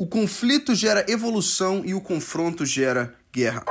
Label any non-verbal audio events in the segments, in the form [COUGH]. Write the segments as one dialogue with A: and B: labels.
A: O conflito gera evolução e o confronto gera guerra.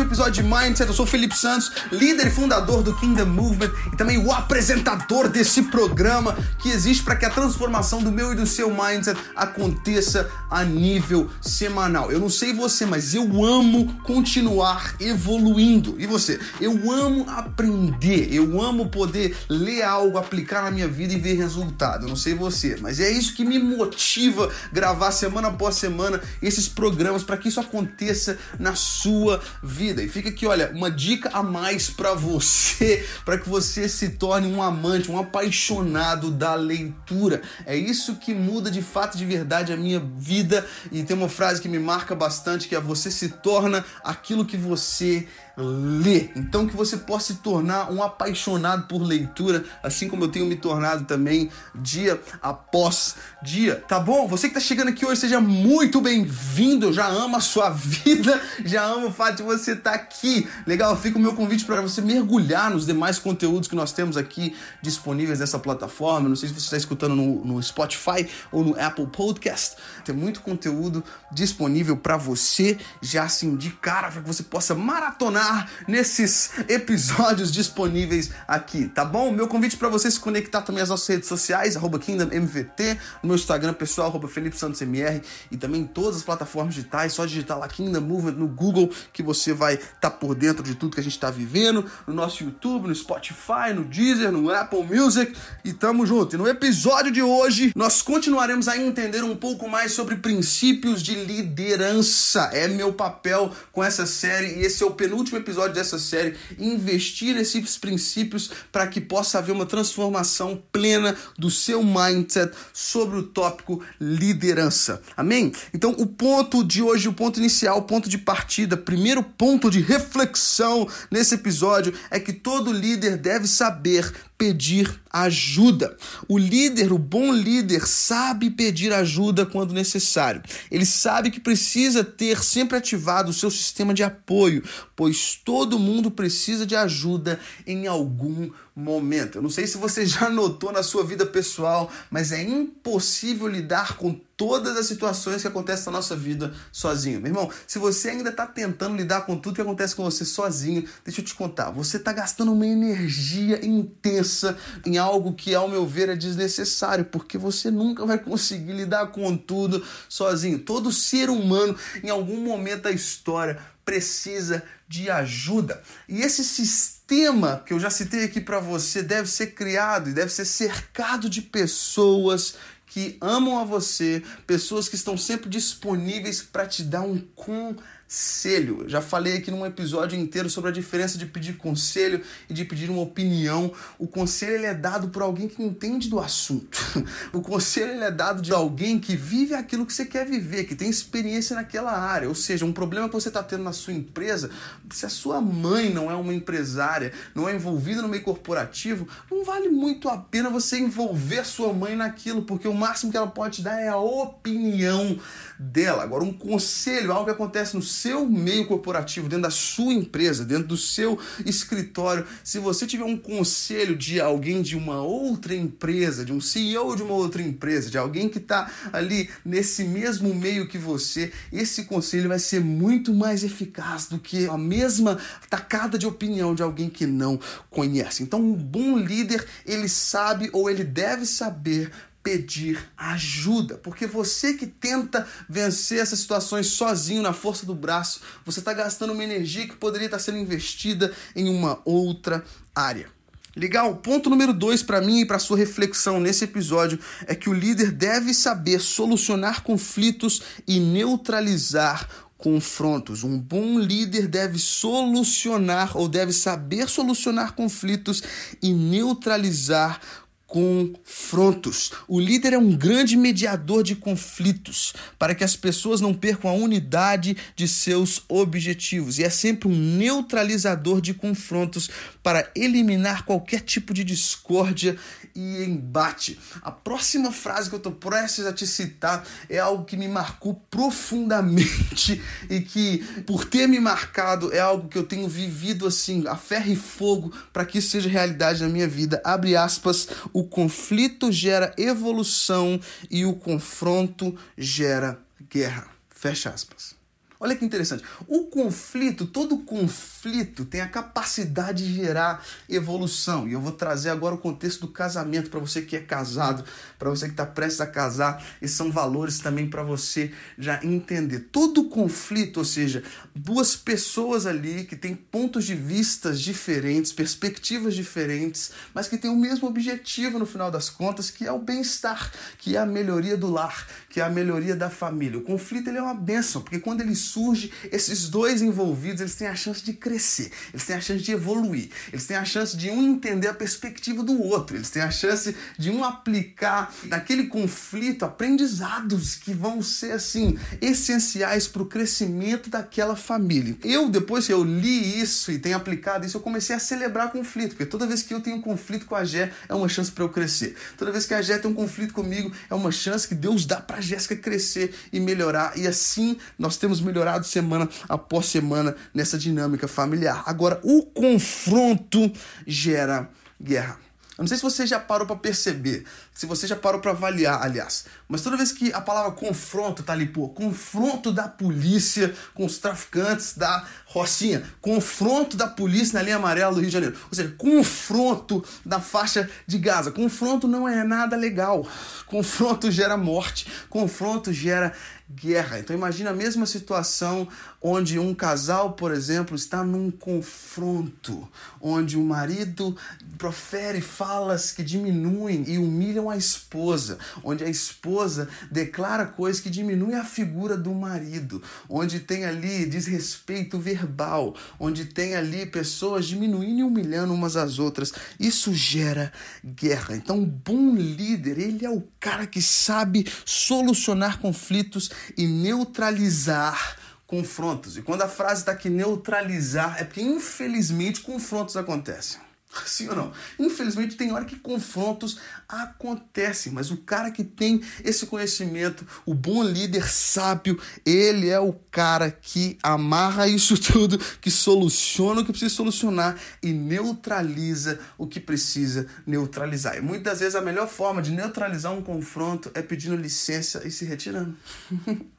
A: Um episódio de Mindset. Eu sou o Felipe Santos, líder e fundador do Kingdom Movement e também o apresentador desse programa que existe para que a transformação do meu e do seu mindset aconteça a nível semanal. Eu não sei você, mas eu amo continuar evoluindo. E você? Eu amo aprender, eu amo poder ler algo, aplicar na minha vida e ver resultado. Eu não sei você, mas é isso que me motiva gravar semana após semana esses programas para que isso aconteça na sua vida. E fica aqui, olha, uma dica a mais para você, [LAUGHS] para que você se torne um amante, um apaixonado da leitura. É isso que muda de fato, de verdade a minha vida. E tem uma frase que me marca bastante que é você se torna aquilo que você ler. Então que você possa se tornar um apaixonado por leitura, assim como eu tenho me tornado também dia após dia, tá bom? Você que tá chegando aqui hoje, seja muito bem-vindo. Eu já amo a sua [LAUGHS] vida, já amo o fato de você tá aqui. Legal, fica o meu convite para você mergulhar nos demais conteúdos que nós temos aqui disponíveis nessa plataforma. Não sei se você está escutando no, no Spotify ou no Apple Podcast. Tem muito conteúdo disponível para você já de cara para que você possa maratonar nesses episódios disponíveis aqui, tá bom? Meu convite para você se conectar também às nossas redes sociais, arroba KingdomMVT, no meu Instagram pessoal, arroba Felipe Santos MR, e também em todas as plataformas digitais, só digitar lá Kingdom Movement no Google, que você vai estar tá por dentro de tudo que a gente está vivendo, no nosso YouTube, no Spotify, no Deezer, no Apple Music, e tamo junto. E no episódio de hoje, nós continuaremos a entender um pouco mais sobre princípios de liderança. É meu papel com essa série, e esse é o penúltimo episódio dessa série, investir nesses princípios para que possa haver uma transformação plena do seu mindset sobre o tópico liderança. Amém? Então, o ponto de hoje, o ponto inicial, o ponto de partida, primeiro ponto de reflexão nesse episódio é que todo líder deve saber pedir ajuda. O líder, o bom líder, sabe pedir ajuda quando necessário. Ele sabe que precisa ter sempre ativado o seu sistema de apoio, pois todo mundo precisa de ajuda em algum momento. Eu não sei se você já notou na sua vida pessoal, mas é impossível lidar com todas as situações que acontecem na nossa vida sozinho. Meu irmão, se você ainda está tentando lidar com tudo que acontece com você sozinho, deixa eu te contar, você está gastando uma energia intensa em algo que, ao meu ver, é desnecessário, porque você nunca vai conseguir lidar com tudo sozinho. Todo ser humano, em algum momento da história, precisa de ajuda. E esse sistema que eu já citei aqui para você deve ser criado e deve ser cercado de pessoas que amam a você, pessoas que estão sempre disponíveis para te dar um conselho. Já falei aqui num episódio inteiro sobre a diferença de pedir conselho e de pedir uma opinião. O conselho ele é dado por alguém que entende do assunto. [LAUGHS] O conselho ele é dado de alguém que vive aquilo que você quer viver, que tem experiência naquela área. Ou seja, um problema que você está tendo na sua empresa, se a sua mãe não é uma empresária, não é envolvida no meio corporativo, não vale muito a pena você envolver sua mãe naquilo, porque o máximo que ela pode te dar é a opinião dela. Agora, um conselho, algo que acontece no seu meio corporativo, dentro da sua empresa, dentro do seu escritório, se você tiver um conselho de alguém de uma outra empresa, de um CEO de uma outra empresa, de alguém que está ali nesse mesmo meio que você, esse conselho vai ser muito mais eficaz do que a mesma tacada de opinião de alguém que não conhece. Então, um bom líder, ele sabe ou ele deve saber pedir ajuda, porque você que tenta vencer essas situações sozinho na força do braço, você está gastando uma energia que poderia estar sendo investida em uma outra área. Legal, ponto número dois para mim e para sua reflexão nesse episódio é que o líder deve saber solucionar conflitos e neutralizar confrontos. Um bom líder deve solucionar ou deve saber solucionar conflitos e neutralizar confrontos. O líder é um grande mediador de conflitos para que as pessoas não percam a unidade de seus objetivos e é sempre um neutralizador de confrontos para eliminar qualquer tipo de discórdia e embate. A próxima frase que eu estou prestes a te citar é algo que me marcou profundamente [LAUGHS] e que, por ter me marcado, é algo que eu tenho vivido assim, a ferro e fogo, para que isso seja realidade na minha vida. Abre aspas, o conflito gera evolução e o confronto gera guerra. Fecha aspas. Olha que interessante. O conflito, todo conflito tem a capacidade de gerar evolução. E eu vou trazer agora o contexto do casamento para você que é casado, para você que está prestes a casar. E são valores também para você já entender. Todo conflito, ou seja, duas pessoas ali que têm pontos de vistas diferentes, perspectivas diferentes, mas que têm o mesmo objetivo no final das contas, que é o bem-estar, que é a melhoria do lar, que é a melhoria da família. O conflito ele é uma benção, porque quando ele surge, esses dois envolvidos, eles têm a chance de crescer, eles têm a chance de evoluir, eles têm a chance de um entender a perspectiva do outro, eles têm a chance de um aplicar naquele conflito aprendizados que vão ser assim essenciais para o crescimento daquela família. Eu depois que eu li isso e tenho aplicado isso, eu comecei a celebrar conflito, porque toda vez que eu tenho um conflito com a Gé, é uma chance para eu crescer. Toda vez que a Gé tem um conflito comigo, é uma chance que Deus dá para Jéssica crescer e melhorar. E assim nós temos melhorado melhorado semana após semana nessa dinâmica familiar. Agora, o confronto gera guerra. Eu não sei se você já parou para perceber, se você já parou para avaliar, aliás, mas toda vez que a palavra confronto tá ali, pô, confronto da polícia com os traficantes da Rocinha, confronto da polícia na linha amarela do Rio de Janeiro, ou seja, confronto da faixa de Gaza. Confronto não é nada legal. Confronto gera morte, confronto gera guerra. Então imagina a mesma situação onde um casal, por exemplo, está num confronto, onde o marido profere falas que diminuem e humilham a esposa, onde a esposa declara coisas que diminuem a figura do marido, onde tem ali desrespeito verbal, onde tem ali pessoas diminuindo e humilhando umas às outras. Isso gera guerra. Então, um bom líder, ele é o cara que sabe solucionar conflitos e neutralizar confrontos. E quando a frase está aqui neutralizar, é porque infelizmente confrontos acontecem. [LAUGHS] Sim ou não? Infelizmente tem hora que confrontos acontecem, mas o cara que tem esse conhecimento, o bom líder sábio, ele é o cara que amarra isso [LAUGHS] tudo, que soluciona o que precisa solucionar e neutraliza o que precisa neutralizar. E muitas vezes a melhor forma de neutralizar um confronto é pedindo licença e se retirando. [LAUGHS]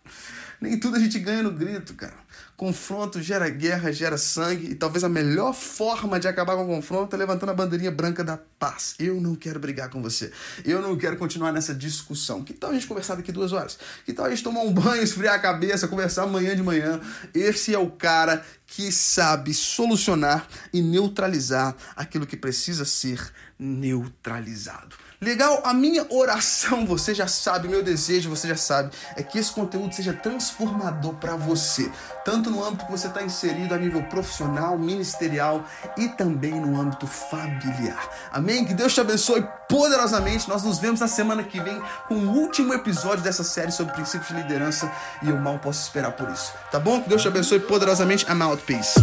A: Nem tudo a gente ganha no grito, cara. Confronto gera guerra, gera sangue, e talvez a melhor forma de acabar com o confronto é levantando a bandeirinha branca da paz. Eu não quero brigar com você. Eu não quero continuar nessa discussão. Que tal a gente conversar daqui duas horas? Que tal a gente tomar um banho, esfriar a cabeça, conversar amanhã de manhã? Esse é o cara que sabe solucionar e neutralizar aquilo que precisa ser neutralizado. Legal? A minha oração, [LAUGHS] você já sabe, meu desejo, você já sabe, é que esse conteúdo seja transformador para você, tanto no âmbito que você está inserido a nível profissional, ministerial e também no âmbito familiar. Amém? Que Deus te abençoe poderosamente. Nós nos vemos na semana que vem com o último episódio dessa série sobre princípios de liderança e eu mal posso esperar por isso. Tá bom? Que Deus te abençoe poderosamente. I'm out. Peace.